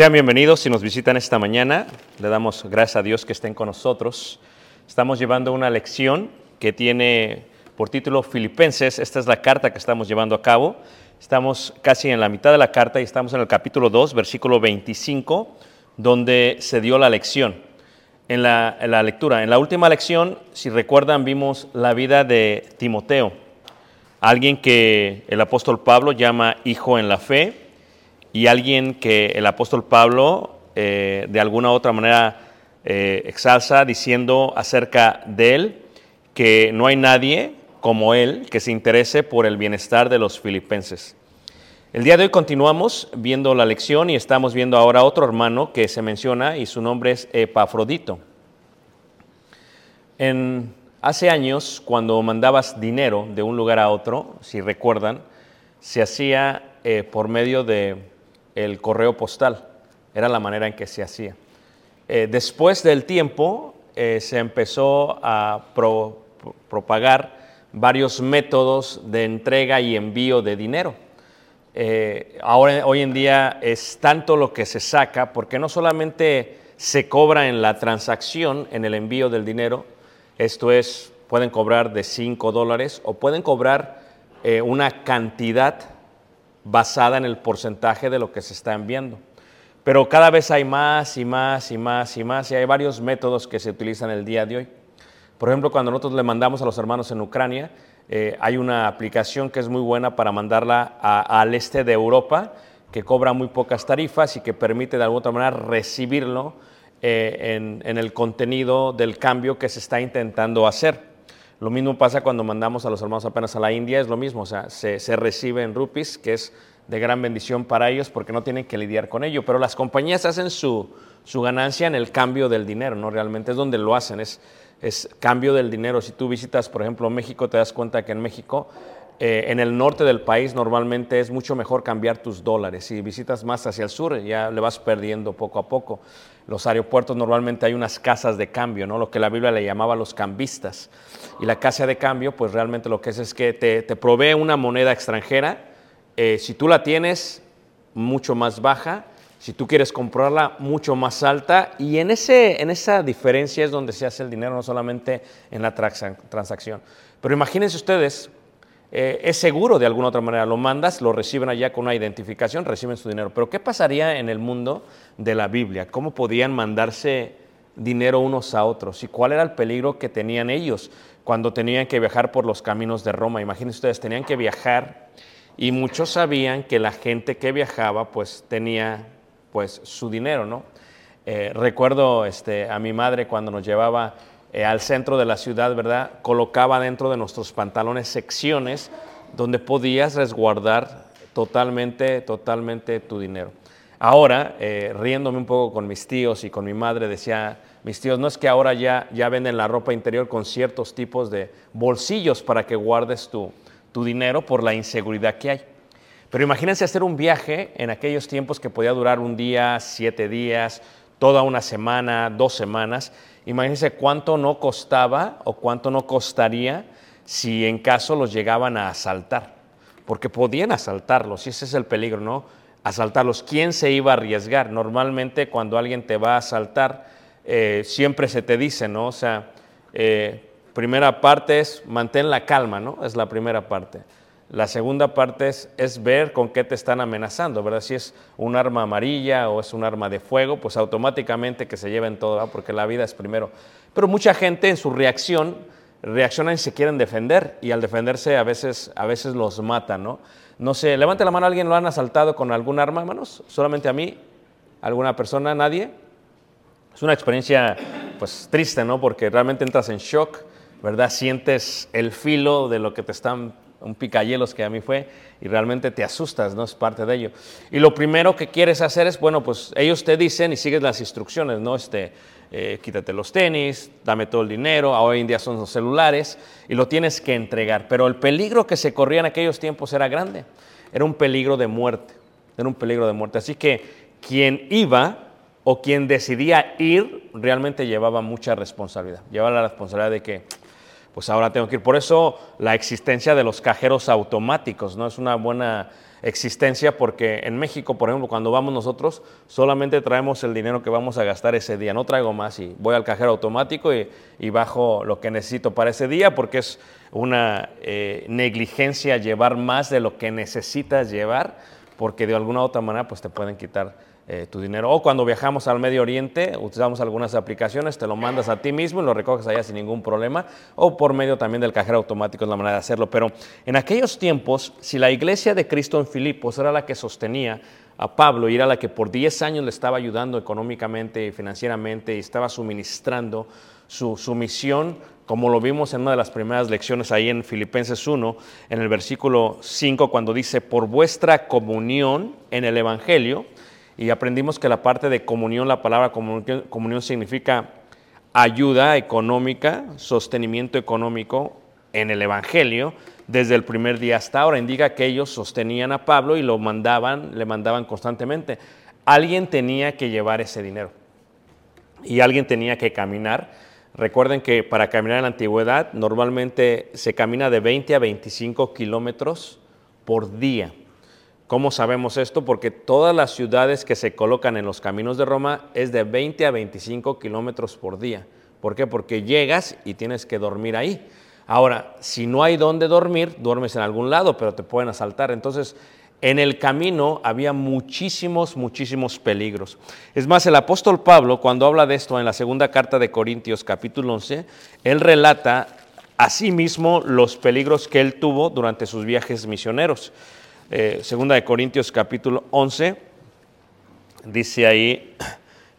Sean bienvenidos si nos visitan esta mañana. Le damos gracias a Dios que estén con nosotros. Estamos llevando una lección que tiene por título Filipenses. Esta es la carta que estamos llevando a cabo. Estamos casi en la mitad de la carta y estamos en el capítulo 2, versículo 25, donde se dio la lección. En la, en la lectura, en la última lección, si recuerdan, vimos la vida de Timoteo, alguien que el apóstol Pablo llama hijo en la fe y alguien que el apóstol Pablo eh, de alguna u otra manera eh, exalza diciendo acerca de él que no hay nadie como él que se interese por el bienestar de los filipenses. El día de hoy continuamos viendo la lección y estamos viendo ahora otro hermano que se menciona y su nombre es Epafrodito. En, hace años, cuando mandabas dinero de un lugar a otro, si recuerdan, se hacía eh, por medio de el correo postal. Era la manera en que se hacía. Eh, después del tiempo eh, se empezó a pro- pro- propagar varios métodos de entrega y envío de dinero. Eh, ahora, hoy en día es tanto lo que se saca, porque no solamente se cobra en la transacción, en el envío del dinero, esto es, pueden cobrar de 5 dólares o pueden cobrar eh, una cantidad basada en el porcentaje de lo que se está enviando. Pero cada vez hay más y más y más y más y hay varios métodos que se utilizan el día de hoy. Por ejemplo, cuando nosotros le mandamos a los hermanos en Ucrania, eh, hay una aplicación que es muy buena para mandarla a- al este de Europa, que cobra muy pocas tarifas y que permite de alguna manera recibirlo eh, en, en el contenido del cambio que se está intentando hacer. Lo mismo pasa cuando mandamos a los hermanos apenas a la India, es lo mismo, o sea, se, se recibe en rupees, que es de gran bendición para ellos porque no tienen que lidiar con ello. Pero las compañías hacen su, su ganancia en el cambio del dinero, ¿no? Realmente es donde lo hacen, es, es cambio del dinero. Si tú visitas, por ejemplo, México, te das cuenta que en México, eh, en el norte del país, normalmente es mucho mejor cambiar tus dólares. Si visitas más hacia el sur, ya le vas perdiendo poco a poco. Los aeropuertos normalmente hay unas casas de cambio, ¿no? Lo que la Biblia le llamaba los cambistas. Y la casa de cambio, pues realmente lo que es es que te, te provee una moneda extranjera. Eh, si tú la tienes, mucho más baja. Si tú quieres comprarla, mucho más alta. Y en, ese, en esa diferencia es donde se hace el dinero, no solamente en la transa- transacción. Pero imagínense ustedes, eh, es seguro de alguna otra manera. Lo mandas, lo reciben allá con una identificación, reciben su dinero. Pero ¿qué pasaría en el mundo de la Biblia? ¿Cómo podían mandarse dinero unos a otros? ¿Y cuál era el peligro que tenían ellos cuando tenían que viajar por los caminos de Roma? Imagínense ustedes, tenían que viajar y muchos sabían que la gente que viajaba pues tenía pues su dinero, ¿no? Eh, recuerdo este, a mi madre cuando nos llevaba eh, al centro de la ciudad, ¿verdad? Colocaba dentro de nuestros pantalones secciones donde podías resguardar totalmente, totalmente tu dinero. Ahora, eh, riéndome un poco con mis tíos y con mi madre, decía, mis tíos, no es que ahora ya, ya venden la ropa interior con ciertos tipos de bolsillos para que guardes tu, tu dinero por la inseguridad que hay. Pero imagínense hacer un viaje en aquellos tiempos que podía durar un día, siete días, toda una semana, dos semanas. Imagínense cuánto no costaba o cuánto no costaría si en caso los llegaban a asaltar, porque podían asaltarlos, y ese es el peligro, ¿no? Asaltarlos. ¿Quién se iba a arriesgar? Normalmente cuando alguien te va a asaltar, eh, siempre se te dice, ¿no? O sea, eh, primera parte es mantén la calma, ¿no? Es la primera parte. La segunda parte es, ver con qué te están amenazando, ¿verdad? Si es un arma amarilla o es un arma de fuego, pues automáticamente que se lleven todo, ¿verdad? porque la vida es primero. Pero mucha gente en su reacción reaccionan y se quieren defender y al defenderse a veces, a veces los matan, ¿no? No sé, levante la mano, ¿alguien lo han asaltado con algún arma, hermanos? ¿Solamente a mí? ¿Alguna persona? ¿Nadie? Es una experiencia, pues, triste, ¿no? Porque realmente entras en shock, ¿verdad? Sientes el filo de lo que te están un picayelos que a mí fue, y realmente te asustas, ¿no? Es parte de ello. Y lo primero que quieres hacer es, bueno, pues ellos te dicen y sigues las instrucciones, ¿no? Este, eh, quítate los tenis, dame todo el dinero, hoy en día son los celulares, y lo tienes que entregar. Pero el peligro que se corría en aquellos tiempos era grande, era un peligro de muerte, era un peligro de muerte. Así que quien iba o quien decidía ir realmente llevaba mucha responsabilidad, llevaba la responsabilidad de que pues ahora tengo que ir. Por eso la existencia de los cajeros automáticos, ¿no? Es una buena existencia porque en México, por ejemplo, cuando vamos nosotros, solamente traemos el dinero que vamos a gastar ese día, no traigo más y voy al cajero automático y, y bajo lo que necesito para ese día porque es una eh, negligencia llevar más de lo que necesitas llevar porque de alguna u otra manera pues te pueden quitar eh, tu dinero. O cuando viajamos al Medio Oriente, utilizamos algunas aplicaciones, te lo mandas a ti mismo y lo recoges allá sin ningún problema, o por medio también del cajero automático es la manera de hacerlo. Pero en aquellos tiempos, si la iglesia de Cristo en Filipos era la que sostenía a Pablo y era la que por 10 años le estaba ayudando económicamente y financieramente y estaba suministrando su, su misión, como lo vimos en una de las primeras lecciones ahí en Filipenses 1, en el versículo 5, cuando dice, por vuestra comunión en el Evangelio, y aprendimos que la parte de comunión, la palabra comunión, significa ayuda económica, sostenimiento económico en el Evangelio desde el primer día hasta ahora. Indica que ellos sostenían a Pablo y lo mandaban, le mandaban constantemente. Alguien tenía que llevar ese dinero y alguien tenía que caminar. Recuerden que para caminar en la antigüedad normalmente se camina de 20 a 25 kilómetros por día. ¿Cómo sabemos esto? Porque todas las ciudades que se colocan en los caminos de Roma es de 20 a 25 kilómetros por día. ¿Por qué? Porque llegas y tienes que dormir ahí. Ahora, si no hay dónde dormir, duermes en algún lado, pero te pueden asaltar. Entonces, en el camino había muchísimos, muchísimos peligros. Es más, el apóstol Pablo, cuando habla de esto en la segunda carta de Corintios, capítulo 11, él relata a sí los peligros que él tuvo durante sus viajes misioneros. Eh, segunda de Corintios capítulo 11, dice ahí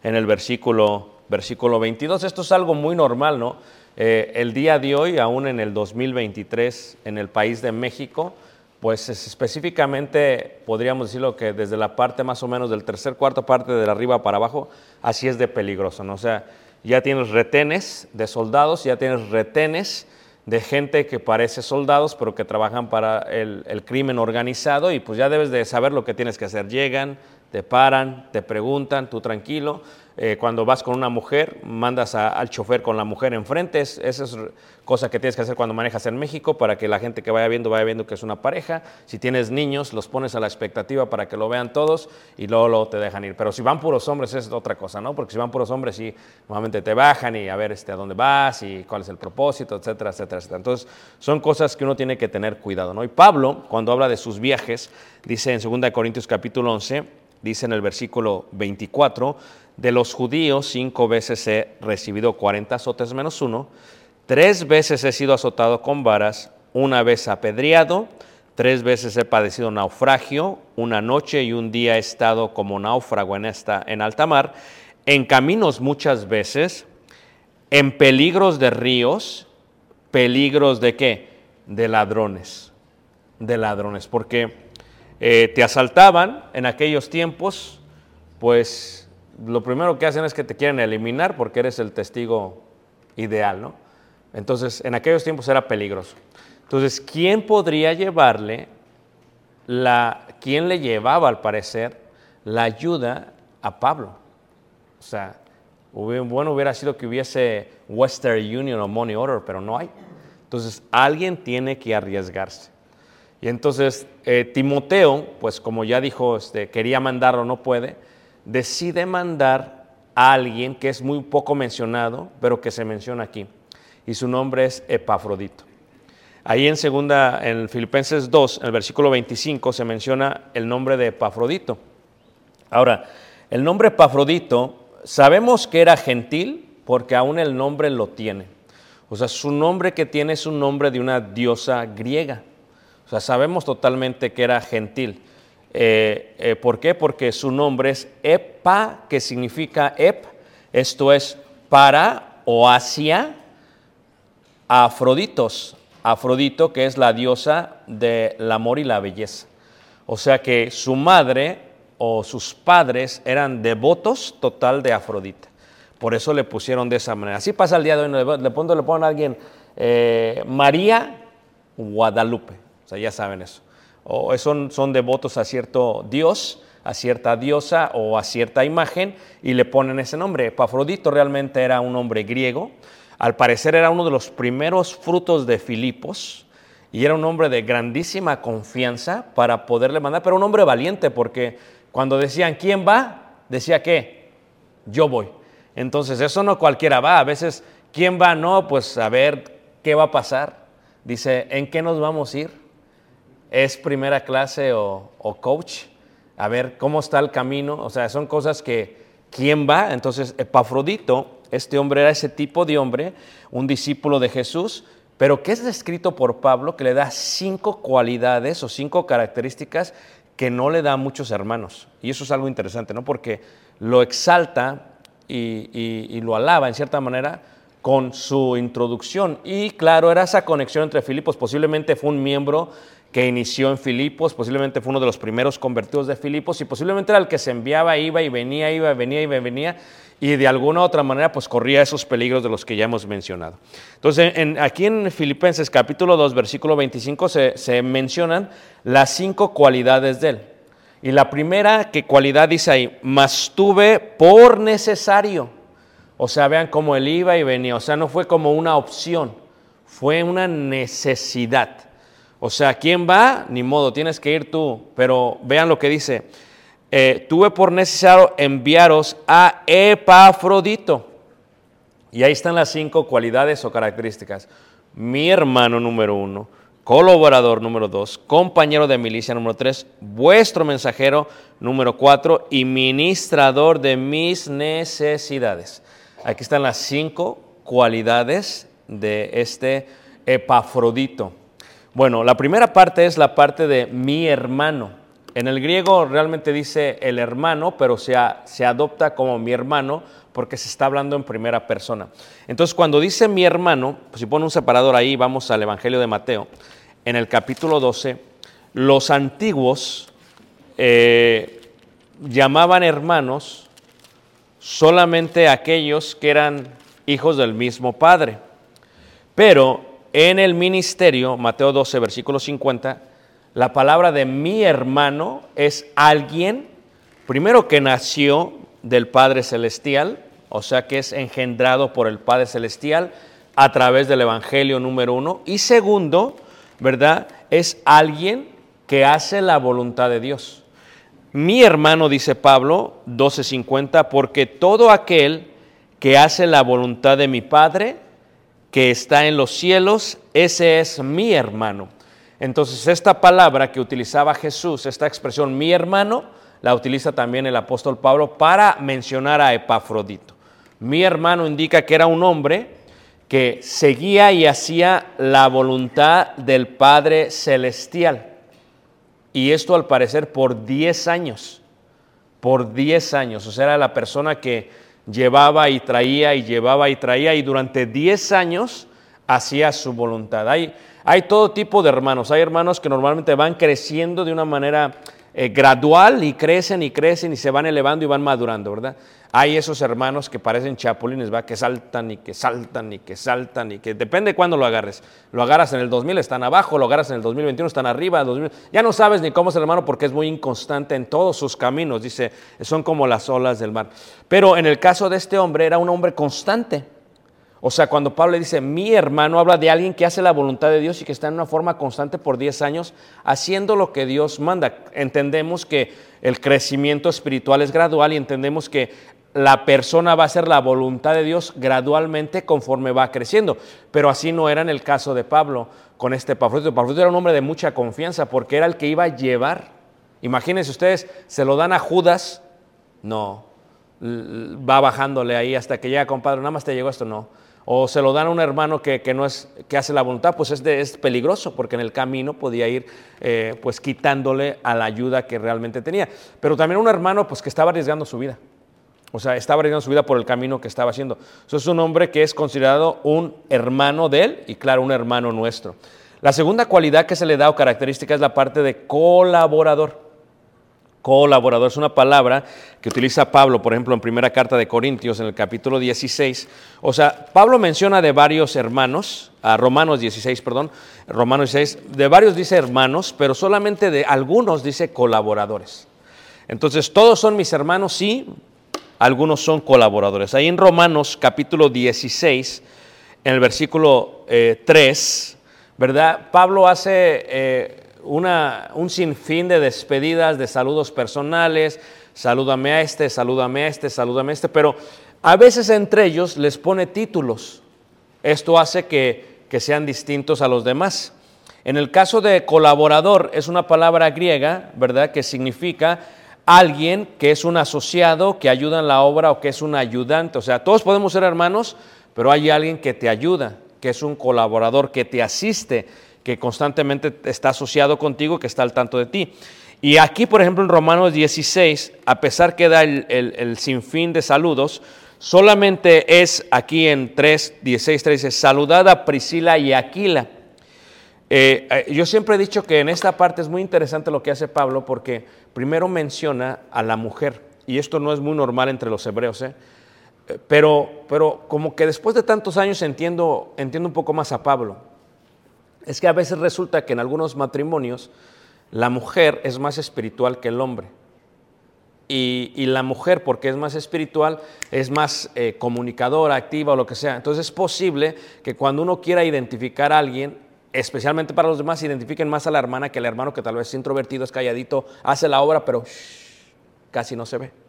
en el versículo, versículo 22, esto es algo muy normal, ¿no? Eh, el día de hoy, aún en el 2023, en el país de México, pues es específicamente podríamos decirlo que desde la parte más o menos del tercer, cuarto parte de arriba para abajo, así es de peligroso, ¿no? O sea, ya tienes retenes de soldados, ya tienes retenes de gente que parece soldados, pero que trabajan para el, el, crimen organizado y pues ya debes de saber lo que tienes que hacer. Llegan, te paran, te preguntan, tú tranquilo. Eh, cuando vas con una mujer, mandas al chofer con la mujer enfrente. Es, esa es cosa que tienes que hacer cuando manejas en México para que la gente que vaya viendo vaya viendo que es una pareja. Si tienes niños, los pones a la expectativa para que lo vean todos y luego, luego te dejan ir. Pero si van puros hombres es otra cosa, ¿no? Porque si van puros hombres, sí, normalmente te bajan y a ver este, a dónde vas y cuál es el propósito, etcétera, etcétera, etcétera. Entonces, son cosas que uno tiene que tener cuidado, ¿no? Y Pablo, cuando habla de sus viajes, dice en 2 Corintios capítulo 11, dice en el versículo 24, de los judíos cinco veces he recibido 40 azotes menos uno, tres veces he sido azotado con varas, una vez apedreado, Tres veces he padecido naufragio, una noche y un día he estado como náufrago en, esta, en alta mar, en caminos muchas veces, en peligros de ríos, peligros de qué? De ladrones, de ladrones, porque eh, te asaltaban en aquellos tiempos, pues lo primero que hacen es que te quieren eliminar porque eres el testigo ideal, ¿no? Entonces, en aquellos tiempos era peligroso. Entonces, ¿quién podría llevarle la, quién le llevaba al parecer la ayuda a Pablo? O sea, bueno hubiera sido que hubiese Western Union o Money Order, pero no hay. Entonces, alguien tiene que arriesgarse. Y entonces eh, Timoteo, pues como ya dijo, este, quería mandarlo, no puede, decide mandar a alguien que es muy poco mencionado, pero que se menciona aquí. Y su nombre es Epafrodito. Ahí en segunda, en Filipenses 2, en el versículo 25, se menciona el nombre de Epafrodito. Ahora, el nombre Epafrodito, sabemos que era gentil porque aún el nombre lo tiene. O sea, su nombre que tiene es un nombre de una diosa griega. O sea, sabemos totalmente que era gentil. Eh, eh, ¿Por qué? Porque su nombre es Epa, que significa Ep, esto es para o hacia Afroditos. Afrodito, que es la diosa del amor y la belleza. O sea que su madre o sus padres eran devotos total de Afrodita. Por eso le pusieron de esa manera. Así pasa el día de hoy. Le ponen, le ponen a alguien eh, María Guadalupe. O sea, ya saben eso. O son, son devotos a cierto dios, a cierta diosa o a cierta imagen y le ponen ese nombre. Epafrodito realmente era un hombre griego. Al parecer era uno de los primeros frutos de Filipos y era un hombre de grandísima confianza para poderle mandar, pero un hombre valiente porque cuando decían, ¿quién va? Decía que yo voy. Entonces, eso no cualquiera va. A veces, ¿quién va? No, pues a ver qué va a pasar. Dice, ¿en qué nos vamos a ir? ¿Es primera clase o, o coach? A ver cómo está el camino. O sea, son cosas que, ¿quién va? Entonces, Epafrodito, este hombre era ese tipo de hombre, un discípulo de Jesús, pero que es descrito por Pablo que le da cinco cualidades o cinco características que no le da a muchos hermanos. Y eso es algo interesante, ¿no? Porque lo exalta y, y- y lo alaba en cierta manera con su introducción. Y claro, era esa conexión entre Filipos. Posiblemente fue un miembro que inició en Filipos, posiblemente fue uno de los primeros convertidos de Filipos y posiblemente era el que se enviaba, iba y venía, iba y venía y venía y de alguna u otra manera pues corría esos peligros de los que ya hemos mencionado. Entonces en- aquí en Filipenses capítulo 2 versículo 25 se, se mencionan las cinco cualidades de él. Y la primera que cualidad dice ahí, mas tuve por necesario. O sea, vean cómo él iba y venía. O sea, no fue como una opción, fue una necesidad. O sea, ¿quién va? Ni modo, tienes que ir tú. Pero vean lo que dice. Eh, tuve por necesario enviaros a Epafrodito. Y ahí están las cinco cualidades o características. Mi hermano número uno, colaborador número dos, compañero de milicia número tres, vuestro mensajero número cuatro y ministrador de mis necesidades. Aquí están las cinco cualidades de este Epafrodito. Bueno, la primera parte es la parte de mi hermano. En el griego realmente dice el hermano, pero se, se adopta como mi hermano porque se está hablando en primera persona. Entonces, cuando dice mi hermano, pues si pone un separador ahí, vamos al Evangelio de Mateo, en el capítulo 12, los antiguos eh, llamaban hermanos solamente aquellos que eran hijos del mismo padre. Pero en el ministerio, Mateo 12, versículo 50, la palabra de mi hermano es alguien, primero que nació del Padre Celestial, o sea que es engendrado por el Padre Celestial a través del Evangelio número uno, y segundo, ¿verdad? Es alguien que hace la voluntad de Dios. Mi hermano, dice Pablo 12:50, porque todo aquel que hace la voluntad de mi Padre, que está en los cielos, ese es mi hermano. Entonces, esta palabra que utilizaba Jesús, esta expresión mi hermano, la utiliza también el apóstol Pablo para mencionar a Epafrodito. Mi hermano indica que era un hombre que seguía y hacía la voluntad del Padre Celestial. Y esto al parecer por 10 años. Por 10 años. O sea, era la persona que llevaba y traía y llevaba y traía y durante 10 años hacía su voluntad. Hay, hay todo tipo de hermanos. Hay hermanos que normalmente van creciendo de una manera eh, gradual y crecen y crecen y se van elevando y van madurando, ¿verdad? Hay esos hermanos que parecen chapulines, ¿va? Que saltan y que saltan y que saltan y que depende de cuándo lo agarres. Lo agarras en el 2000, están abajo, lo agarras en el 2021, están arriba. 2000, ya no sabes ni cómo es el hermano porque es muy inconstante en todos sus caminos. Dice, son como las olas del mar. Pero en el caso de este hombre, era un hombre constante. O sea, cuando Pablo dice, mi hermano, habla de alguien que hace la voluntad de Dios y que está en una forma constante por 10 años haciendo lo que Dios manda. Entendemos que el crecimiento espiritual es gradual y entendemos que la persona va a hacer la voluntad de Dios gradualmente conforme va creciendo. Pero así no era en el caso de Pablo con este Pafrodito. Pafrodito era un hombre de mucha confianza porque era el que iba a llevar. Imagínense ustedes, se lo dan a Judas, no, va bajándole ahí hasta que llega, compadre, nada más te llegó esto, no o se lo dan a un hermano que, no es, que hace la voluntad, pues es, es peligroso porque en el camino podía ir eh, pues quitándole a la ayuda que realmente tenía. Pero también un hermano pues que estaba arriesgando su vida. O sea, estaba arriesgando su vida por el camino que estaba haciendo. Eso es un hombre que es considerado un hermano de él y claro, un hermano nuestro. La segunda cualidad que se le da o característica es la parte de colaborador. Colaborador es una palabra que utiliza Pablo, por ejemplo, en primera carta de Corintios, en el capítulo 16. O sea, Pablo menciona de varios hermanos, a Romanos 16, perdón, Romanos 16, de varios dice hermanos, pero solamente de algunos dice colaboradores. Entonces, todos son mis hermanos, sí, algunos son colaboradores. Ahí en Romanos capítulo 16, en el versículo 3, eh, ¿verdad? Pablo hace... Eh, una, un sinfín de despedidas, de saludos personales, salúdame a este, salúdame a este, salúdame a este, pero a veces entre ellos les pone títulos. Esto hace que, que sean distintos a los demás. En el caso de colaborador es una palabra griega, ¿verdad? Que significa alguien que es un asociado, que ayuda en la obra o que es un ayudante. O sea, todos podemos ser hermanos, pero hay alguien que te ayuda, que es un colaborador, que te asiste que constantemente está asociado contigo, que está al tanto de ti. Y aquí, por ejemplo, en Romanos 16, a pesar que da el, sinfín de saludos, solamente es aquí en 3, 16, 13, saludada a Priscila y Aquila. Eh, eh, yo siempre he dicho que en esta parte es muy interesante lo que hace Pablo porque primero menciona a la mujer, y esto no es muy normal entre los hebreos, ¿eh? pero, pero como que después de tantos años entiendo, entiendo un poco más a Pablo es que a veces resulta que en algunos matrimonios la mujer es más espiritual que el hombre. Y, la mujer, porque es más espiritual, es más eh, comunicadora, activa o lo que sea. Entonces es posible que cuando uno quiera identificar a alguien, especialmente para los demás, identifiquen más a la hermana que al hermano que tal vez es introvertido, es calladito, hace la obra, pero casi no se ve.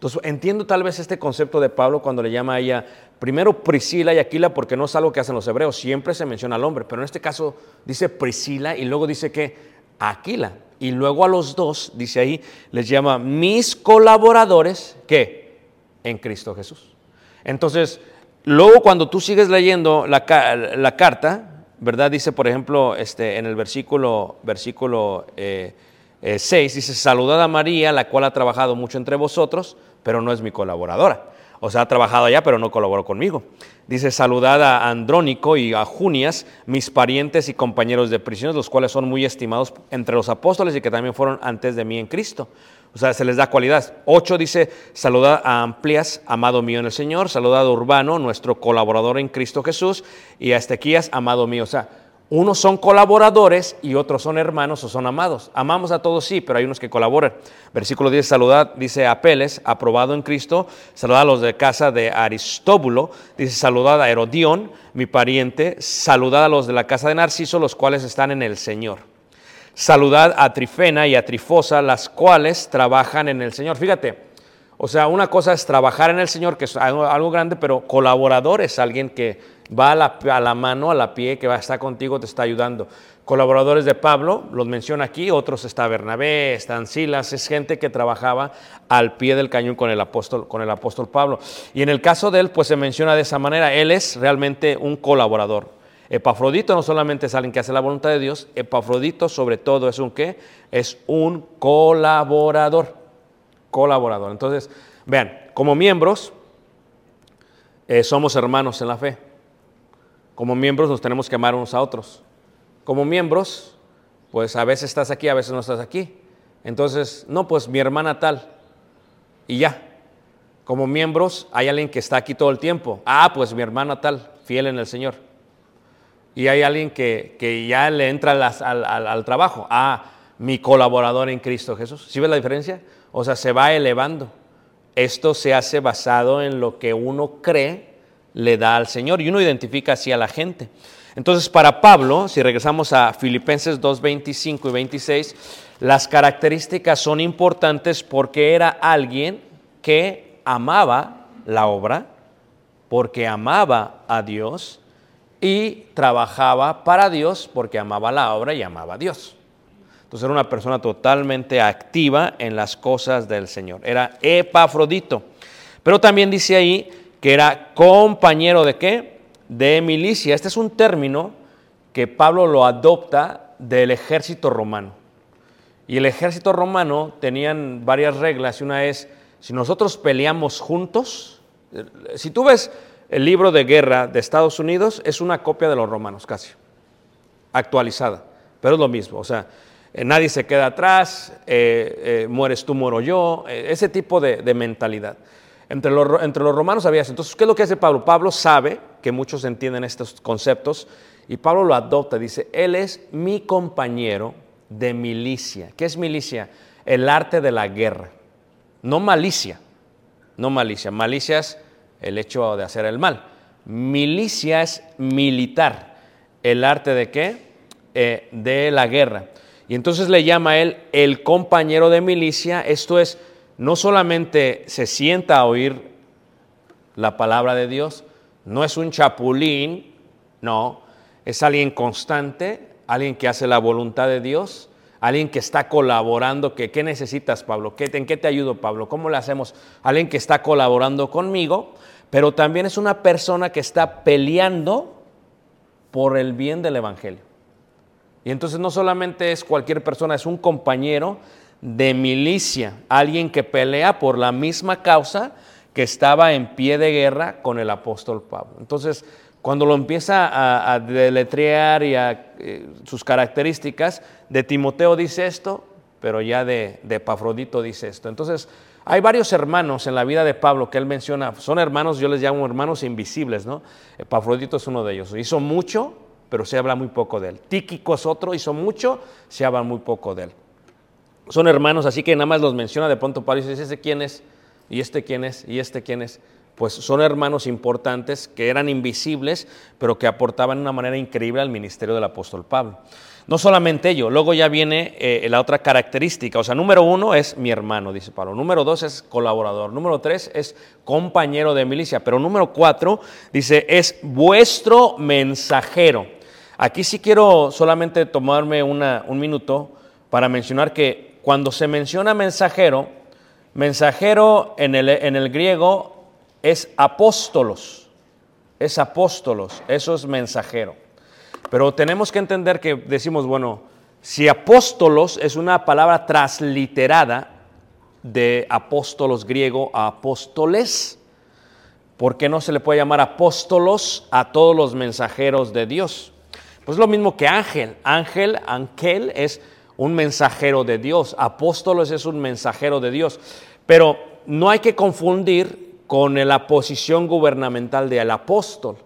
Entonces entiendo tal vez este concepto de Pablo cuando le llama a ella primero Priscila y Aquila porque no es algo que hacen los hebreos, siempre se menciona al hombre, pero en este caso dice Priscila y luego dice que Aquila. Y luego a los dos, dice ahí, les llama mis colaboradores, ¿qué? En Cristo Jesús. Entonces, luego cuando tú sigues leyendo la, carta, ¿verdad? Dice, por ejemplo, este, en el versículo, versículo 6, eh, eh, dice, saludad a María, la cual ha trabajado mucho entre vosotros, pero no es mi colaboradora. O sea, ha trabajado allá, pero no colaboró conmigo. Dice, saludad a Andrónico y a Junias, mis parientes y compañeros de prisión, los cuales son muy estimados entre los apóstoles y que también fueron antes de mí en Cristo. O sea, se les da cualidad. Ocho dice, saludad a Amplias, amado mío en el Señor, saludad a Urbano, nuestro colaborador en Cristo Jesús, y a Estequías, amado mío. O sea, unos son colaboradores y otros son hermanos o son amados. Amamos a todos, sí, pero hay unos que colaboran. Versículo 10, saludad, dice Apeles, aprobado en Cristo. Saludad a los de casa de Aristóbulo. Dice, saludad a Herodión, mi pariente. Saludad a los de la casa de Narciso, los cuales están en el Señor. Saludad a Trifena y a Trifosa, las cuales trabajan en el Señor. Fíjate, o sea, una cosa es trabajar en el Señor, que es algo, algo grande, pero colaborador es alguien que va a la, mano, a la pie, que va a estar contigo, te está ayudando. Colaboradores de Pablo, los menciona aquí, otros está Bernabé, están Silas, es gente que trabajaba al pie del cañón con el apóstol, con el apóstol Pablo. Y en el caso de él, pues se menciona de esa manera, él es realmente un colaborador. Epafrodito no solamente es alguien que hace la voluntad de Dios, Epafrodito sobre todo es un qué? Es un colaborador. Colaborador. Entonces, vean, como miembros eh, somos hermanos en la fe. Como miembros nos tenemos que amar unos a otros. Como miembros, pues a veces estás aquí, a veces no estás aquí. Entonces, no, pues mi hermana tal. Y ya. Como miembros hay alguien que está aquí todo el tiempo. Ah, pues mi hermana tal, fiel en el Señor. Y hay alguien que, que ya le entra las- al, al- al trabajo. Ah, mi colaborador en Cristo Jesús. ¿Sí ves la diferencia? O sea, se va elevando. Esto se hace basado en lo que uno cree le da al Señor y uno identifica así a la gente. Entonces, para Pablo, si regresamos a Filipenses 2, 25 y 26, las características son importantes porque era alguien que amaba la obra, porque amaba a Dios y trabajaba para Dios porque amaba la obra y amaba a Dios. Entonces era una persona totalmente activa en las cosas del Señor. Era Epafrodito. Pero también dice ahí que era compañero de qué? De milicia. Este es un término que Pablo lo adopta del ejército romano. Y el ejército romano tenían varias reglas y una es, si nosotros peleamos juntos, eh, si tú ves el libro de guerra de Estados Unidos, es una copia de los romanos casi, actualizada, pero es lo mismo, o sea, eh, nadie se queda atrás, eh, mueres tú, muero yo, ese tipo de mentalidad. Entre los, entre los romanos había eso. Entonces, ¿qué es lo que hace Pablo? Pablo sabe que muchos entienden estos conceptos y Pablo lo adopta. Dice, él es mi compañero de milicia. ¿Qué es milicia? El arte de la guerra. No malicia. No malicia. Malicia es el hecho de hacer el mal. Milicia es militar. ¿El arte de qué? Eh, de la guerra. Y entonces le llama a él el compañero de milicia. Esto es, no solamente se sienta a oír la palabra de Dios, no es un chapulín, no, es alguien constante, alguien que hace la voluntad de Dios, alguien que está colaborando, que ¿qué necesitas, Pablo? ¿Qué, ¿En qué te ayudo, Pablo? ¿Cómo le hacemos? Alguien que está colaborando conmigo, pero también es una persona que está peleando por el bien del Evangelio. Y entonces no solamente es cualquier persona, es un compañero de milicia, alguien que pelea por la misma causa que estaba en pie de guerra con el apóstol Pablo. Entonces, cuando lo empieza a, deletrear y a eh, sus características, de Timoteo dice esto, pero ya de, de Epafrodito dice esto. Entonces, hay varios hermanos en la vida de Pablo que él menciona, son hermanos, yo les llamo hermanos invisibles, ¿no? Epafrodito es uno de ellos. Hizo mucho, pero se habla muy poco de él. Tíquico es otro, hizo mucho, se habla muy poco de él. Son hermanos, así que nada más los menciona de pronto Pablo y dice, ¿este quién es? ¿Y este quién es? ¿Y este quién es? Pues son hermanos importantes que eran invisibles, pero que aportaban de una manera increíble al ministerio del apóstol Pablo. No solamente ello, luego ya viene eh, la otra característica. O sea, número uno es mi hermano, dice Pablo. Número dos es colaborador. Número tres es compañero de milicia. Pero número cuatro dice es vuestro mensajero. Aquí sí quiero solamente tomarme una- un minuto para mencionar que cuando se menciona mensajero, mensajero en el, en el griego es apóstolos, es apóstolos, eso es mensajero. Pero tenemos que entender que decimos, bueno, si apóstolos es una palabra transliterada de apóstolos griego a apóstoles, ¿por qué no se le puede llamar apóstolos a todos los mensajeros de Dios? Pues lo mismo que ángel. Ángel, ángel es un mensajero de Dios. Apóstolos es un mensajero de Dios. Pero no hay que confundir con la posición gubernamental del apóstol.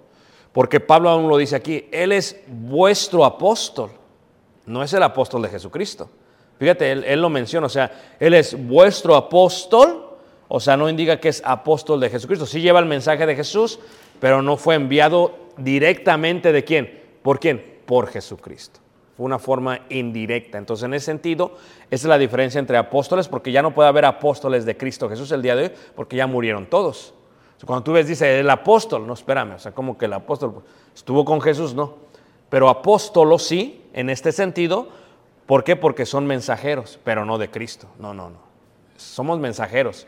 Porque Pablo aún lo dice aquí, Él es vuestro apóstol, no es el apóstol de Jesucristo. Fíjate, Él, lo menciona, o sea, Él es vuestro apóstol, o sea, no indica que es apóstol de Jesucristo. Sí lleva el mensaje de Jesús, pero no fue enviado directamente de quién. ¿Por quién? Por Jesucristo. Fue una forma indirecta. Entonces, en ese sentido, esa es la diferencia entre apóstoles, porque ya no puede haber apóstoles de Cristo Jesús el día de hoy, porque ya murieron todos. Cuando tú ves, dice el apóstol, no, espérame, o sea, como que el apóstol estuvo con Jesús, no. Pero apóstolos sí, en este sentido, ¿por qué? Porque son mensajeros, pero no de Cristo. No, no, no. Somos mensajeros,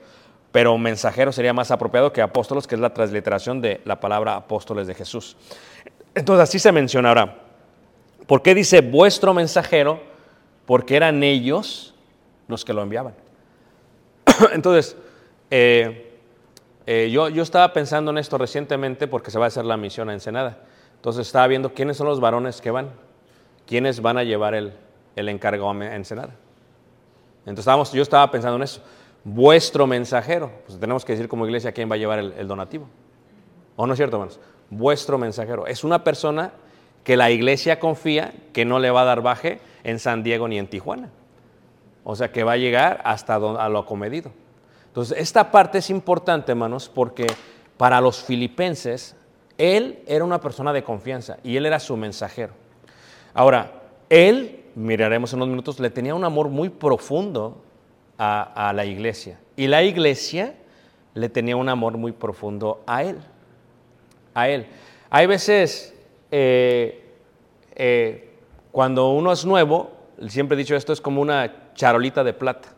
pero mensajeros sería más apropiado que apóstolos, que es la transliteración de la palabra apóstoles de Jesús. Entonces así se mencionará. ¿Por qué dice vuestro mensajero? Porque eran ellos los que lo enviaban. Entonces, eh, eh, yo, yo estaba pensando en esto recientemente porque se va a hacer la misión a Ensenada. Entonces estaba viendo quiénes son los varones que van, quiénes van a llevar el, el encargo a Ensenada. Entonces estábamos, yo estaba pensando en eso. Vuestro mensajero. Pues tenemos que decir como iglesia quién va a llevar el, el donativo. ¿O no es cierto, hermanos? Vuestro mensajero. Es una persona que la iglesia confía que no le va a dar baje en San Diego ni en Tijuana. O sea, que va a llegar hasta a lo comedido. Entonces, esta parte es importante, hermanos, porque para los filipenses, él era una persona de confianza y él era su mensajero. Ahora, él, miraremos en unos minutos, le tenía un amor muy profundo a, a la iglesia. Y la iglesia le tenía un amor muy profundo a él. A él. Hay veces, eh, eh, cuando uno es nuevo, siempre he dicho esto, es como una charolita de plata.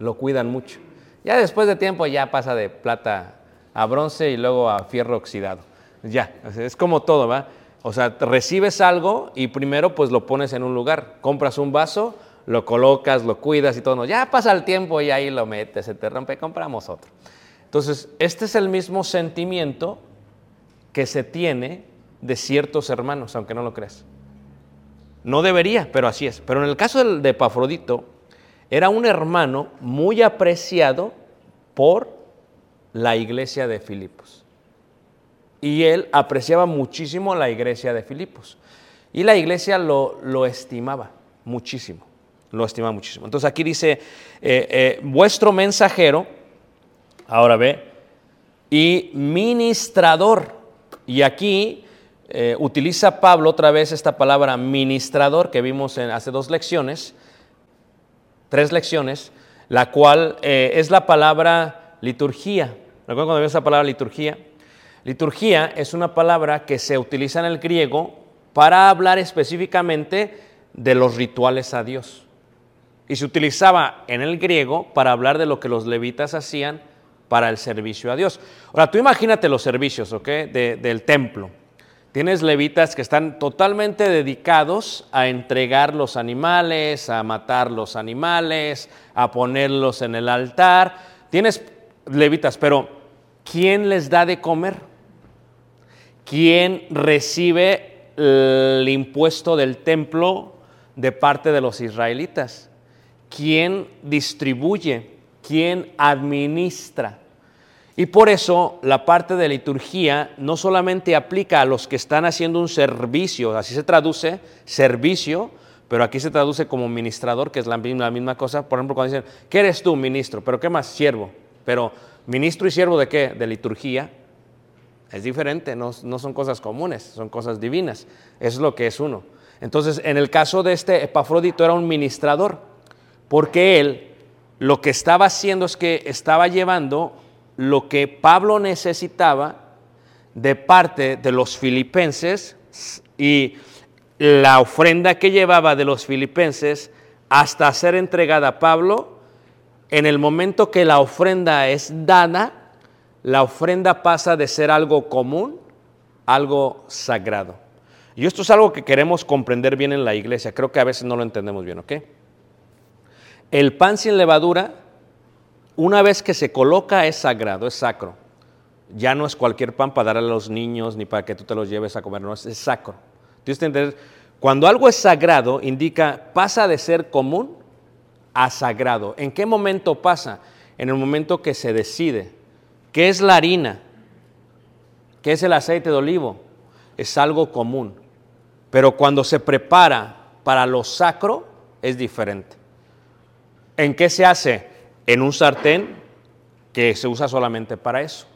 Lo cuidan mucho. Ya después de tiempo ya pasa de plata a bronce y luego a fierro oxidado. Ya, es como todo, ¿va? O sea, recibes algo y primero pues lo pones en un lugar. Compras un vaso, lo colocas, lo cuidas y todo. Ya pasa el tiempo y ahí lo metes, se te rompe, compramos otro. Entonces, este es el mismo sentimiento que se tiene de ciertos hermanos, aunque no lo creas. No debería, pero así es. Pero en el caso de Epafrodito, era un hermano muy apreciado por la iglesia de Filipos. Y él apreciaba muchísimo la iglesia de Filipos. Y la iglesia lo, lo estimaba muchísimo. Lo estimaba muchísimo. Entonces aquí dice, eh, eh, vuestro mensajero, ahora ve, y ministrador. Y aquí eh, utiliza Pablo otra vez esta palabra ministrador que vimos en, hace dos lecciones, tres lecciones, la cual eh, es la palabra liturgía. ¿Recuerdan cuando vimos esa palabra liturgía? Liturgía es una palabra que se utiliza en el griego para hablar específicamente de los rituales a Dios. Y se utilizaba en el griego para hablar de lo que los levitas hacían para el servicio a Dios. Ahora, tú imagínate los servicios, ¿ok? De- del templo. Tienes levitas que están totalmente dedicados a entregar los animales, a matar los animales, a ponerlos en el altar. Tienes levitas, pero ¿quién les da de comer? ¿Quién recibe el impuesto del templo de parte de los israelitas? ¿Quién distribuye? ¿Quién administra? Y por eso la parte de liturgía no solamente aplica a los que están haciendo un servicio, así se traduce, servicio, pero aquí se traduce como ministrador, que es la misma, cosa. Por ejemplo, cuando dicen, ¿qué eres tú, ministro? ¿Pero qué más? Siervo. Pero, ¿ministro y siervo de qué? De liturgía. Es diferente, no, no son cosas comunes, son cosas divinas. Es lo que es uno. Entonces, en el caso de este Epafrodito era un ministrador, porque él lo que estaba haciendo es que estaba llevando lo que Pablo necesitaba de parte de los filipenses y la ofrenda que llevaba de los filipenses hasta ser entregada a Pablo, en el momento que la ofrenda es dada, la ofrenda pasa de ser algo común a algo sagrado. Y esto es algo que queremos comprender bien en la iglesia. Creo que a veces no lo entendemos bien, ¿ok? El pan sin levadura, una vez que se coloca, es sagrado, es sacro. Ya no es cualquier pan para darle a los niños ni para que tú te los lleves a comer, no, es, es sacro. Tienes que entender, cuando algo es sagrado, indica, pasa de ser común a sagrado. ¿En qué momento pasa? En el momento que se decide. ¿Qué es la harina? ¿Qué es el aceite de olivo? Es algo común. Pero cuando se prepara para lo sacro, es diferente. ¿En qué se hace? En un sartén que se usa solamente para eso.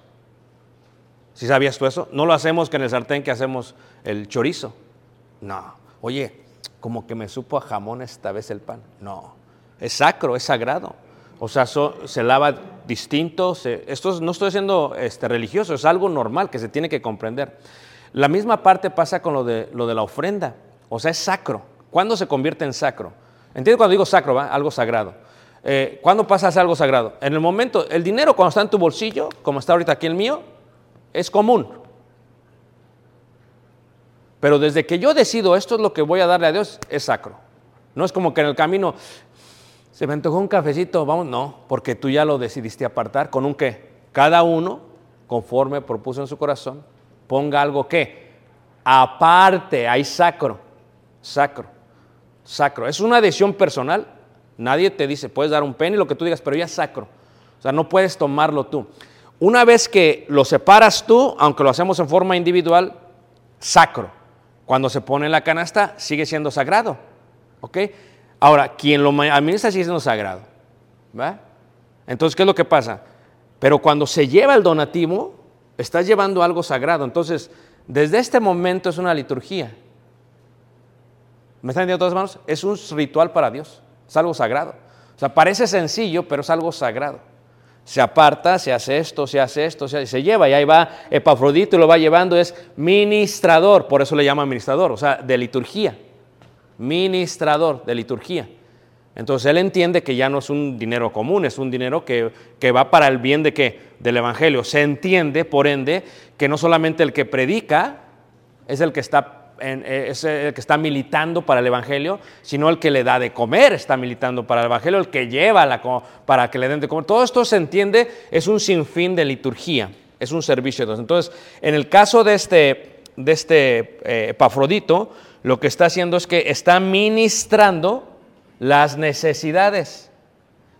¿Sí sabías tú eso? No lo hacemos que en el sartén que hacemos el chorizo. No. Oye, como que me supo a jamón esta vez el pan. No. Es sacro, es sagrado. O sea, se lava distinto. esto es- no estoy siendo este, religioso, es algo normal que se tiene que comprender. La misma parte pasa con lo de, lo de la ofrenda. O sea, es sacro. ¿Cuándo se convierte en sacro? ¿Entiendes cuando digo sacro, va? Algo sagrado. Eh, ¿Cuándo pasa algo sagrado? En el momento, el dinero cuando está en tu bolsillo, como está ahorita aquí el mío, es común. Pero desde que yo decido esto es lo que voy a darle a Dios, es sacro. No es como que en el camino se me antojó un cafecito, vamos, no, porque tú ya lo decidiste apartar con un qué. Cada uno, conforme propuso en su corazón, ponga algo que aparte, hay sacro, sacro, sacro. Es una decisión personal. Nadie te dice, puedes dar un penny, lo que tú digas, pero ya es sacro. O sea, no puedes tomarlo tú. Una vez que lo separas tú, aunque lo hacemos en forma individual, sacro. Cuando se pone en la canasta, sigue siendo sagrado. ¿Ok? Ahora, quien lo administra sigue siendo sagrado. ¿Va? Entonces, ¿qué es lo que pasa? Pero cuando se lleva el donativo, estás llevando algo sagrado. Entonces, desde este momento es una liturgia. ¿Me están entendiendo todas manos? Es un ritual para Dios. Es algo sagrado. O sea, parece sencillo, pero es algo sagrado. Se aparta, se hace esto, se hace esto, se, se lleva. Y ahí va Epafrodito y lo va llevando. Es ministrador, por eso le llama ministrador, o sea, de liturgia. Ministrador de liturgia. Entonces él entiende que ya no es un dinero común, es un dinero que, que, va para el bien de qué? Del Evangelio. Se entiende, por ende, que no solamente el que predica es el que está, en, es el que está militando para el Evangelio, sino el que le da de comer está militando para el Evangelio, el que lleva la, para que le den de comer. Todo esto se entiende, es un sinfín de liturgia, es un servicio. Entonces, en el caso de este, de este eh, Epafrodito, lo que está haciendo es que está ministrando las necesidades.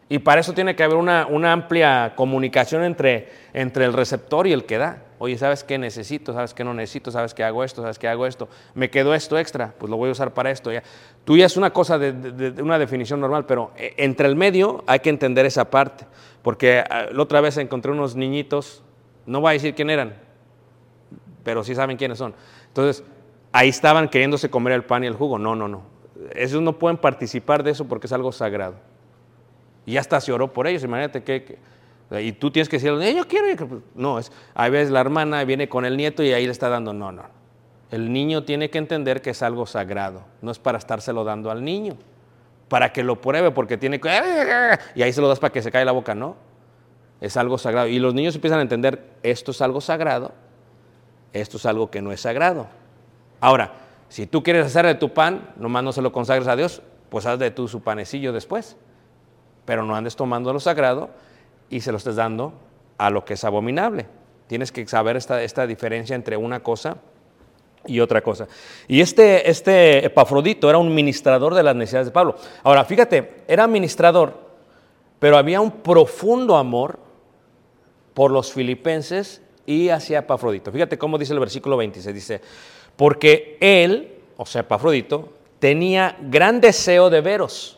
Y para eso tiene que haber una, una, amplia comunicación entre, entre el receptor y el que da. Oye, ¿sabes qué necesito? ¿Sabes qué no necesito? ¿Sabes qué hago esto? ¿Sabes qué hago esto? Me quedó esto extra, pues lo voy a usar para esto. Ya. Tú ya es una cosa de, de, una definición normal, pero eh, entre el medio hay que entender esa parte. Porque uh, la otra vez encontré unos niñitos, no voy a decir quién eran, pero sí saben quiénes son. Entonces, ahí estaban queriéndose comer el pan y el jugo. No, no, no esos no pueden participar de eso porque es algo sagrado. Y hasta se oró por ellos, imagínate que, y tú tienes que decirle, yo quiero ir. No, es, a veces la hermana viene con el nieto y ahí le está dando, no, no. El niño tiene que entender que es algo sagrado, no es para estárselo dando al niño, para que lo pruebe, porque tiene que, y ahí se lo das para que se caiga la boca, no. Es algo sagrado. Y los niños empiezan a entender, esto es algo sagrado, esto es algo que no es sagrado. Ahora, si tú quieres hacer de tu pan, nomás no se lo consagres a Dios, pues haz de tú su panecillo después. Pero no andes tomando lo sagrado y se lo estés dando a lo que es abominable. Tienes que saber esta, esta diferencia entre una cosa y otra cosa. Y este, este Epafrodito era un ministrador de las necesidades de Pablo. Ahora, fíjate, era ministrador, pero había un profundo amor por los filipenses y hacia Epafrodito. Fíjate cómo dice el versículo 26, dice, porque él, o sea, Epafrodito, tenía gran deseo de veros.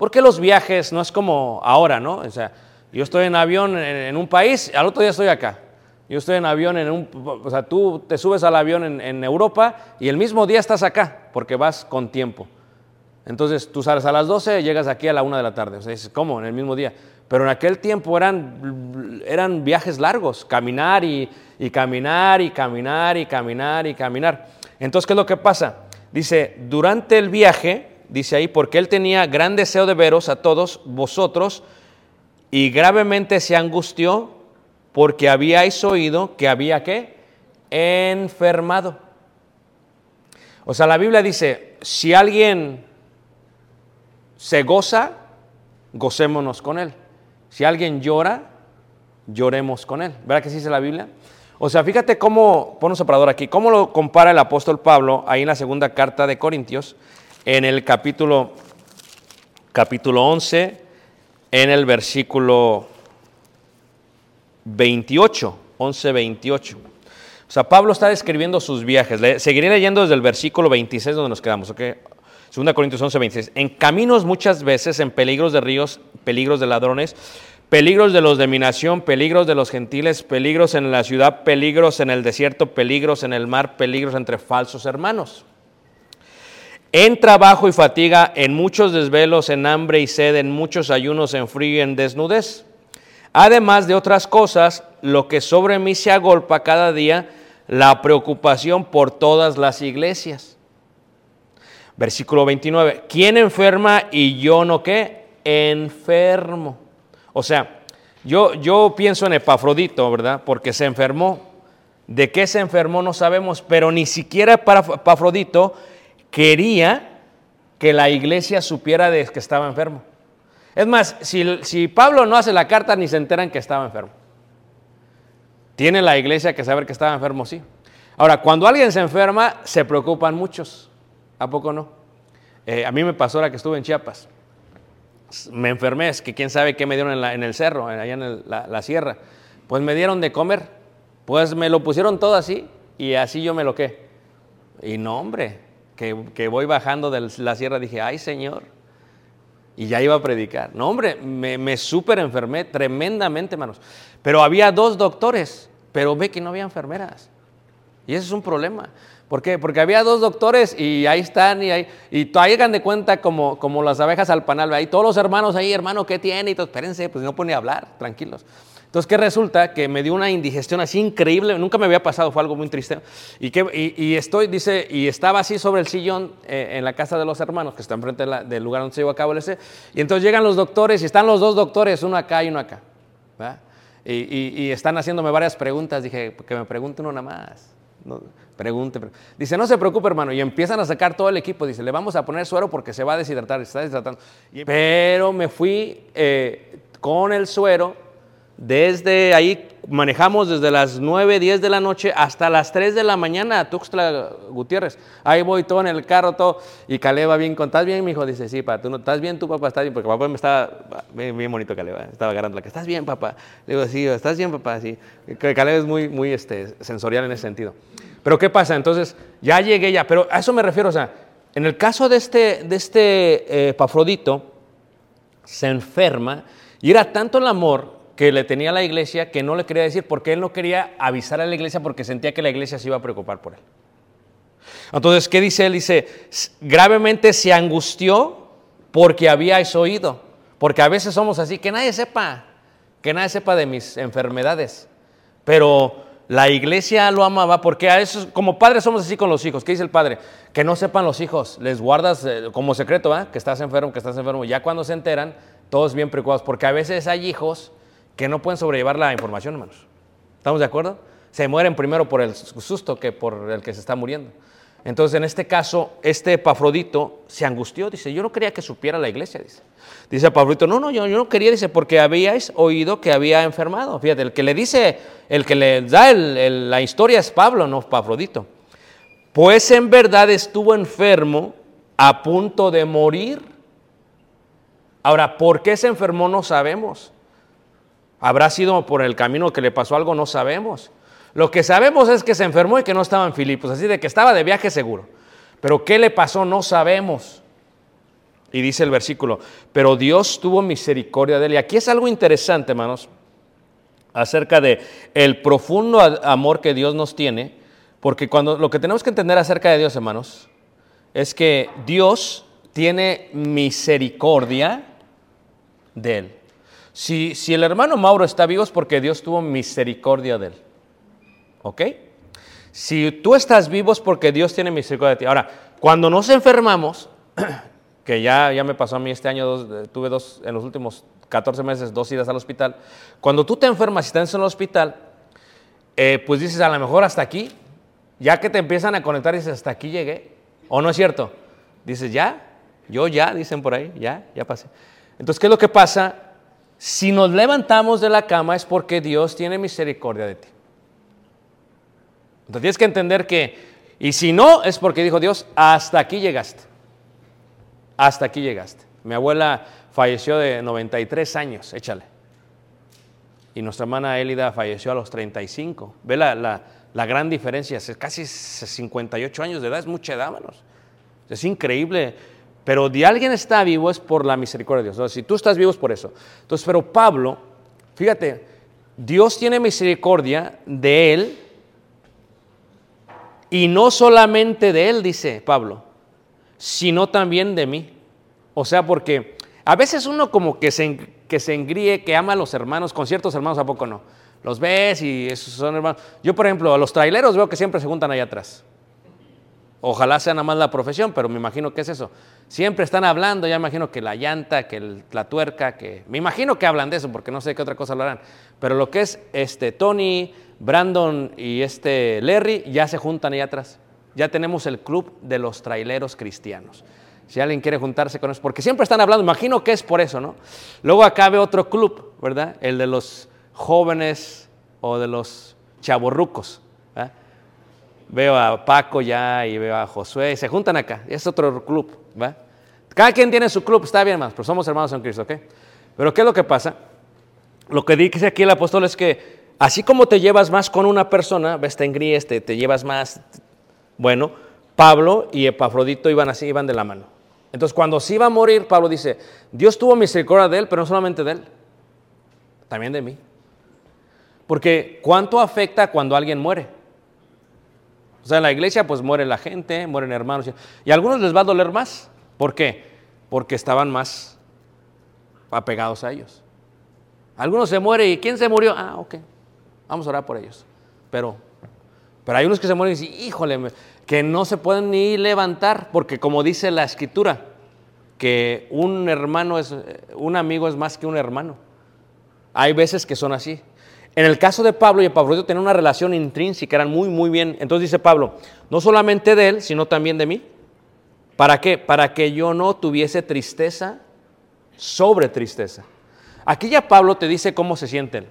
Porque los viajes no es como ahora, ¿no? O sea, yo estoy en avión en, un país, al otro día estoy acá. Yo estoy en avión en un, o sea, tú te subes al avión en, Europa y el mismo día estás acá, porque vas con tiempo. Entonces tú sales a las 12 y llegas aquí a la 1 de la tarde. O sea, dices, ¿cómo? En el mismo día. Pero en aquel tiempo eran, eran viajes largos, caminar y, y caminar y caminar y caminar y caminar. Entonces, ¿qué es lo que pasa? Dice, durante el viaje, dice ahí, porque él tenía gran deseo de veros a todos vosotros y gravemente se angustió porque habíais oído que había qué? Enfermado. O sea, la Biblia dice, si alguien se goza, gocémonos con él. Si alguien llora, lloremos con él. ¿Verdad que sí dice la Biblia? O sea, fíjate cómo, pon un separador aquí, cómo lo compara el apóstol Pablo ahí en la segunda carta de Corintios, en el capítulo, capítulo 11, en el versículo 28, 11, 28. O sea, Pablo está describiendo sus viajes. Le, seguiré leyendo desde el versículo 26 donde nos quedamos, ¿ok? 2 Corintios 11, 26. En caminos muchas veces, en peligros de ríos, peligros de ladrones, peligros de los de mi nación, peligros de los gentiles, peligros en la ciudad, peligros en el desierto, peligros en el mar, peligros entre falsos hermanos. En trabajo y fatiga, en muchos desvelos, en hambre y sed, en muchos ayunos, en frío y en desnudez. Además de otras cosas, lo que sobre mí se agolpa cada día, la preocupación por todas las iglesias. Versículo 29. ¿Quién enferma y yo no qué? Enfermo. O sea, yo, yo pienso en Epafrodito, ¿verdad? Porque se enfermó. ¿De qué se enfermó? No sabemos, pero ni siquiera Pafrodito quería que la iglesia supiera de que estaba enfermo. Es más, si, si Pablo no hace la carta, ni se enteran que estaba enfermo. Tiene la iglesia que saber que estaba enfermo, sí. Ahora, cuando alguien se enferma, se preocupan muchos. ¿A poco no? Eh, a mí me pasó la que estuve en Chiapas. Me enfermé, es que quién sabe qué me dieron en, el cerro, allá en la, sierra. Pues me dieron de comer. Pues me lo pusieron todo así y así yo me lo qué. Y no, hombre, que, voy bajando de la sierra dije, ay Señor, y ya iba a predicar. No, hombre, me, me súper enfermé tremendamente, hermanos. Pero había dos doctores, pero ve que no había enfermeras. Y ese es un problema. ¿Por qué? Porque había dos doctores y ahí están y ahí, y hagan de cuenta como, como las abejas al panal. Ahí todos los hermanos ahí, hermano, ¿qué tiene? Y todo, espérense, pues no pueden hablar, tranquilos. Entonces, ¿qué resulta? Que me dio una indigestión así increíble, nunca me había pasado, fue algo muy triste. Y, que, y, estoy, dice, y estaba así sobre el sillón eh, en la casa de los hermanos, que está enfrente del lugar donde se llevó a cabo el ese. Y entonces llegan los doctores y están los dos doctores, uno acá y uno acá. Y, y, están haciéndome varias preguntas. Dije, que me pregunten una más. No, pregunte, Dice, no se preocupe, hermano. Y empiezan a sacar todo el equipo. Dice, le vamos a poner suero porque se va a deshidratar, está deshidratando. Pero me fui eh, con el suero desde ahí manejamos desde las 9, 10 de la noche hasta las 3 de la mañana a Tuxtla Gutiérrez. Ahí voy todo en el carro, todo. Y Caleb va bien, ¿estás bien, mi hijo? Dice, sí, papá, ¿tú no estás bien? Tu papá está bien, porque papá me estaba, bien, bonito Caleb, estaba agarrando la que, ¿estás bien, papá? Le digo, sí, ¿estás bien, papá? Sí. Caleb es muy, muy este, sensorial en ese sentido. Pero ¿qué pasa? Entonces, ya llegué ya, pero a eso me refiero, o sea, en el caso de este, de este eh, Pafrodito, se enferma y era tanto el amor que le tenía la iglesia que no le quería decir porque él no quería avisar a la iglesia porque sentía que la iglesia se iba a preocupar por él. Entonces, ¿qué dice él? Dice, gravemente se angustió porque habíais oído. Porque a veces somos así, que nadie sepa, que nadie sepa de mis enfermedades. Pero la iglesia lo amaba porque a eso, como padres somos así con los hijos. ¿Qué dice el padre? Que no sepan los hijos, les guardas eh, como secreto, que estás enfermo, que estás enfermo. Ya cuando se enteran, todos bien preocupados, porque a veces hay hijos que no pueden sobrellevar la información, hermanos. ¿Estamos de acuerdo? Se mueren primero por el susto que por el que se está muriendo. Entonces, en este caso, este Epafrodito se angustió, dice, yo no quería que supiera la iglesia, dice. Dice Epafrodito, no, no, yo, yo, no quería, dice, porque habíais oído que había enfermado. Fíjate, el que le dice, el que le da la historia es Pablo, no Epafrodito. Pues en verdad estuvo enfermo a punto de morir. Ahora, ¿por qué se enfermó? No sabemos. ¿Habrá sido por el camino que le pasó algo? No sabemos. Lo que sabemos es que se enfermó y que no estaba en Filipos, así de que estaba de viaje seguro. Pero ¿qué le pasó? No sabemos. Y dice el versículo, pero Dios tuvo misericordia de él. Y aquí es algo interesante, hermanos, acerca de el profundo amor que Dios nos tiene, porque cuando lo que tenemos que entender acerca de Dios, hermanos, es que Dios tiene misericordia de él. Si, el hermano Mauro está vivo es porque Dios tuvo misericordia de él. ¿Ok? Si tú estás vivo es porque Dios tiene misericordia de ti. Ahora, cuando nos enfermamos, que ya, ya me pasó a mí este año, tuve dos, en los últimos 14 meses, dos idas al hospital. Cuando tú te enfermas y estás en el hospital, eh, pues dices, a lo mejor hasta aquí, ya que te empiezan a conectar, dices, hasta aquí llegué. ¿O no es cierto? Dices, ya, yo ya, dicen por ahí, ya, ya pasé. Entonces, ¿qué es lo que pasa? Si nos levantamos de la cama es porque Dios tiene misericordia de ti. Entonces tienes que entender que, y si no, es porque dijo Dios, hasta aquí llegaste. Hasta aquí llegaste. Mi abuela falleció de 93 años, échale. Y nuestra hermana Élida falleció a los 35. Ve la, la, gran diferencia, es casi 58 años de edad, es mucha edad, hermanos. Es increíble pero de alguien está vivo es por la misericordia de Dios. si tú estás vivo es por eso. Entonces, pero Pablo, fíjate, Dios tiene misericordia de él y no solamente de él, dice Pablo, sino también de mí. O sea, porque a veces uno como que se, que se engríe, que ama a los hermanos, con ciertos hermanos a poco no. Los ves y esos son hermanos. Yo, por ejemplo, a los traileros veo que siempre se juntan allá atrás. Ojalá sea nada más la profesión, pero me imagino que es eso. Siempre están hablando, ya imagino que la llanta, que la tuerca, que... Me imagino que hablan de eso, porque no sé qué otra cosa hablarán. Pero lo que es este, Tony, Brandon y este Larry ya se juntan ahí atrás. Ya tenemos el club de los traileros cristianos. Si alguien quiere juntarse con eso, porque siempre están hablando, imagino que es por eso, ¿no? Luego acá ve otro club, ¿verdad? El de los jóvenes o de los chavorrucos. ¿verdad? Veo a Paco ya y veo a Josué, y se juntan acá. Es otro club, ¿va? Cada quien tiene su club, está bien, más, pero somos hermanos en Cristo, ¿ok? Pero ¿qué es lo que pasa? Lo que dice aquí el apóstol es que así como te llevas más con una persona, ves, te engríes, te, te llevas más, bueno, Pablo y Epafrodito iban así, iban de la mano. Entonces cuando se iba a morir, Pablo dice, Dios tuvo misericordia de él, pero no solamente de él, también de mí. Porque ¿cuánto afecta cuando alguien muere? O sea, en la iglesia pues muere la gente, mueren hermanos. y- a algunos les va a doler más. ¿Por qué? Porque estaban más apegados a ellos. Algunos se mueren y ¿quién se murió? Ah, ok. Vamos a orar por ellos. Pero, pero hay unos que se mueren y dicen, híjole, que no se pueden ni levantar, porque como dice la escritura, que un hermano es, un amigo es más que un hermano. Hay veces que son así. En el caso de Pablo y Epafrodito tenían una relación intrínseca, eran muy, muy bien. Entonces dice Pablo, no solamente de él, sino también de mí. ¿Para qué? Para que yo no tuviese tristeza sobre tristeza. Aquí ya Pablo te dice cómo se siente él.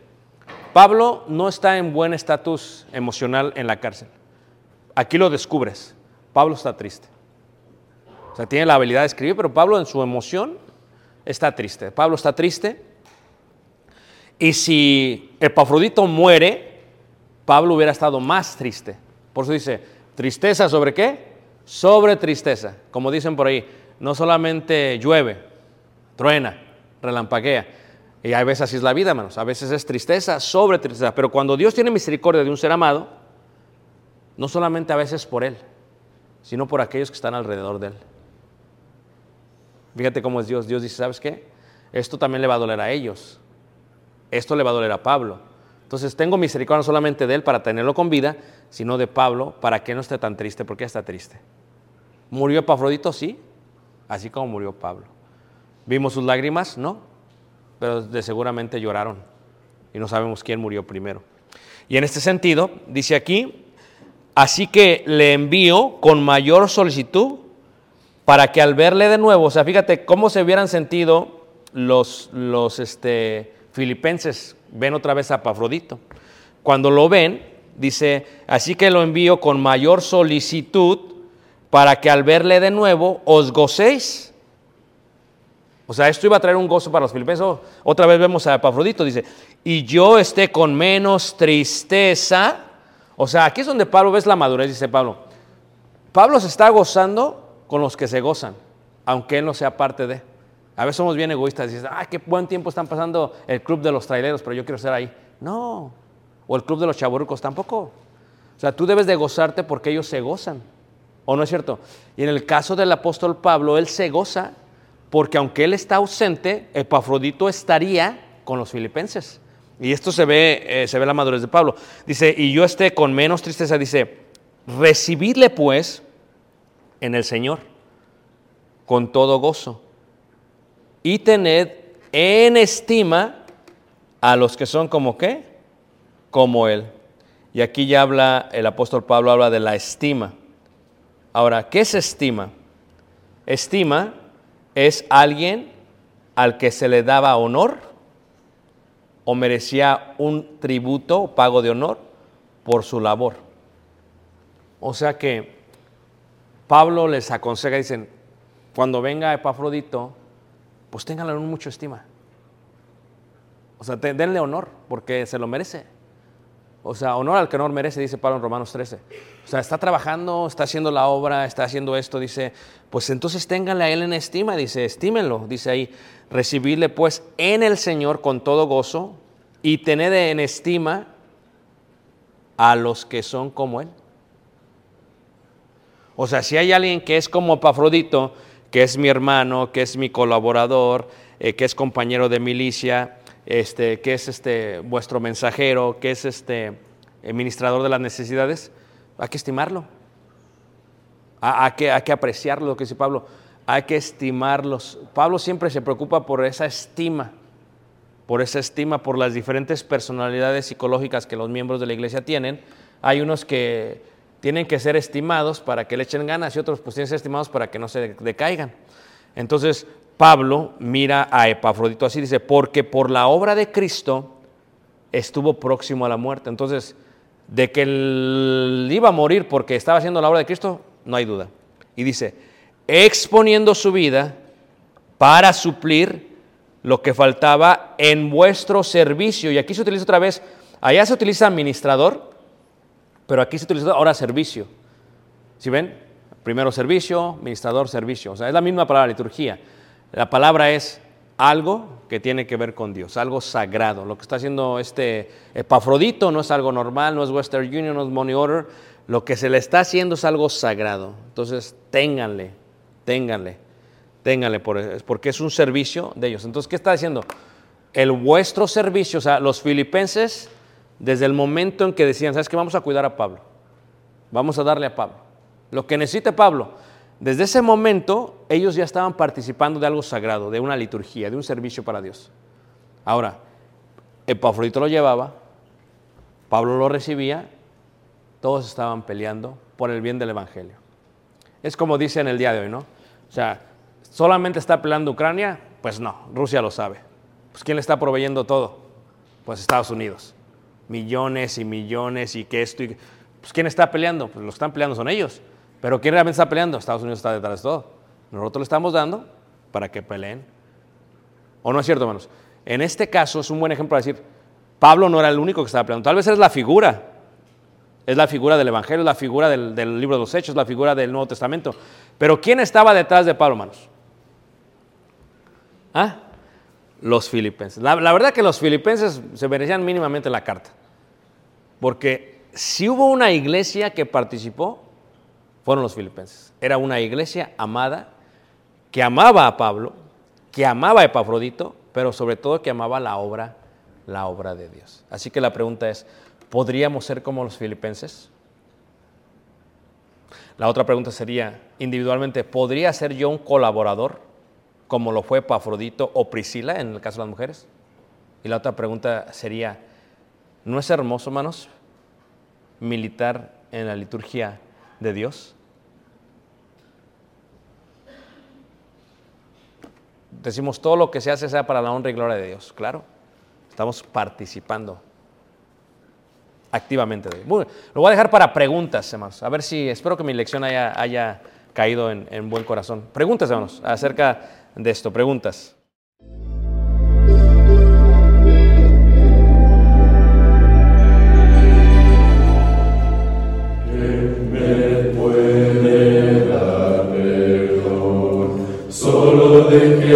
Pablo no está en buen estatus emocional en la cárcel. Aquí lo descubres. Pablo está triste. O sea, tiene la habilidad de escribir, pero Pablo en su emoción está triste. Pablo está triste. Y si Epafrodito muere, Pablo hubiera estado más triste. Por eso dice, tristeza sobre qué? Sobre tristeza. Como dicen por ahí, no solamente llueve, truena, relampaguea. Y a veces así es la vida, hermanos. A veces es tristeza sobre tristeza. Pero cuando Dios tiene misericordia de un ser amado, no solamente a veces por él, sino por aquellos que están alrededor de él. Fíjate cómo es Dios. Dios dice, ¿sabes qué? Esto también le va a doler a ellos. Esto le va a doler a Pablo. Entonces tengo misericordia no solamente de él para tenerlo con vida, sino de Pablo para que no esté tan triste, porque está triste. ¿Murió Epafrodito? Sí, así como murió Pablo. ¿Vimos sus lágrimas? No, pero de seguramente lloraron y no sabemos quién murió primero. Y en este sentido, dice aquí, así que le envío con mayor solicitud para que al verle de nuevo, o sea, fíjate cómo se hubieran sentido los, los este, filipenses, ven otra vez a Epafrodito. Cuando lo ven, dice, así que lo envío con mayor solicitud para que al verle de nuevo os gocéis. O sea, esto iba a traer un gozo para los filipenses. Oh, Otra vez vemos a Epafrodito, dice, y yo esté con menos tristeza. O sea, aquí es donde Pablo ves la madurez, dice Pablo. Pablo se está gozando con los que se gozan, aunque él no sea parte de. A veces somos bien egoístas, dices, ah, qué buen tiempo están pasando el club de los traileros, pero yo quiero estar ahí. No, o el club de los chaburrucos tampoco. O sea, tú debes de gozarte porque ellos se gozan, ¿o no es cierto? Y en el caso del apóstol Pablo, él se goza porque aunque él está ausente, Epafrodito estaría con los filipenses. Y esto se ve, eh, se ve la madurez de Pablo. Dice, y yo esté con menos tristeza, dice, recibidle pues en el Señor con todo gozo y tened en estima a los que son como qué, como Él. Y aquí ya habla, el apóstol Pablo habla de la estima. Ahora, ¿qué es estima? Estima es alguien al que se le daba honor o merecía un tributo o pago de honor por su labor. O sea que Pablo les aconseja, dicen, cuando venga Epafrodito, pues ténganle en mucha estima. O sea, denle honor, porque se lo merece. O sea, honor al que honor merece, dice Pablo en Romanos 13. O sea, está trabajando, está haciendo la obra, está haciendo esto, dice, pues entonces ténganle a él en estima, dice, estímenlo, dice ahí, recibirle pues en el Señor con todo gozo y tened en estima a los que son como él. O sea, si hay alguien que es como Pafrodito, que es mi hermano, que es mi colaborador, eh, que es compañero de milicia, este, que es este, vuestro mensajero, que es este, administrador de las necesidades, hay que estimarlo. Hay que, hay que apreciar lo que dice Pablo, hay que estimarlos. Pablo siempre se preocupa por esa estima, por esa estima, por las diferentes personalidades psicológicas que los miembros de la iglesia tienen. Hay unos que tienen que ser estimados para que le echen ganas y otros pues tienen que ser estimados para que no se decaigan. Entonces, Pablo mira a Epafrodito así, dice, porque por la obra de Cristo estuvo próximo a la muerte. Entonces, de que él iba a morir porque estaba haciendo la obra de Cristo, no hay duda. Y dice, exponiendo su vida para suplir lo que faltaba en vuestro servicio. Y aquí se utiliza otra vez, allá se utiliza administrador, pero aquí se utiliza ahora servicio. ¿Sí ven? Primero servicio, administrador, servicio. O sea, es la misma palabra, liturgia. La palabra es algo que tiene que ver con Dios, algo sagrado. Lo que está haciendo este Epafrodito no es algo normal, no es Western Union, no es Money Order. Lo que se le está haciendo es algo sagrado. Entonces, ténganle, ténganle, ténganle, por- porque es un servicio de ellos. Entonces, ¿qué está diciendo? El vuestro servicio, o sea, los filipenses, desde el momento en que decían, ¿sabes qué? Vamos a cuidar a Pablo. Vamos a darle a Pablo. Lo que necesite Pablo. Desde ese momento ellos ya estaban participando de algo sagrado, de una liturgia, de un servicio para Dios. Ahora, Epafrodito lo llevaba, Pablo lo recibía, todos estaban peleando por el bien del Evangelio. Es como dice en el día de hoy, ¿no? O sea, ¿solamente está peleando Ucrania? Pues no, Rusia lo sabe. Pues ¿quién le está proveyendo todo? Pues Estados Unidos. Millones y millones y que esto y... Pues ¿quién está peleando? Pues los están peleando son ellos. Pero ¿quién realmente está peleando? Estados Unidos está detrás de todo. Nosotros le estamos dando para que peleen. ¿O no es cierto, hermanos? En este caso es un buen ejemplo para decir, Pablo no era el único que estaba peleando. Tal vez es la figura. Es la figura del Evangelio, es la figura del, libro de los Hechos, la figura del Nuevo Testamento. Pero ¿quién estaba detrás de Pablo, hermanos? ¿Ah? Los filipenses. La, la verdad que los filipenses se merecían mínimamente la carta. Porque si hubo una iglesia que participó, fueron los filipenses. Era una iglesia amada, que amaba a Pablo, que amaba a Epafrodito, pero sobre todo que amaba la obra, la obra de Dios. Así que la pregunta es, ¿podríamos ser como los filipenses? La otra pregunta sería, individualmente, ¿podría ser yo un colaborador como lo fue Epafrodito o Priscila en el caso de las mujeres? Y la otra pregunta sería, ¿no es hermoso, hermanos, militar en la liturgia de Dios? Decimos todo lo que se hace sea para la honra y gloria de Dios, claro. Estamos participando activamente bien. Lo voy a dejar para preguntas, hermanos. A ver si, espero que mi lección haya, haya caído en, en buen corazón. Preguntas, hermanos, acerca de esto. Preguntas.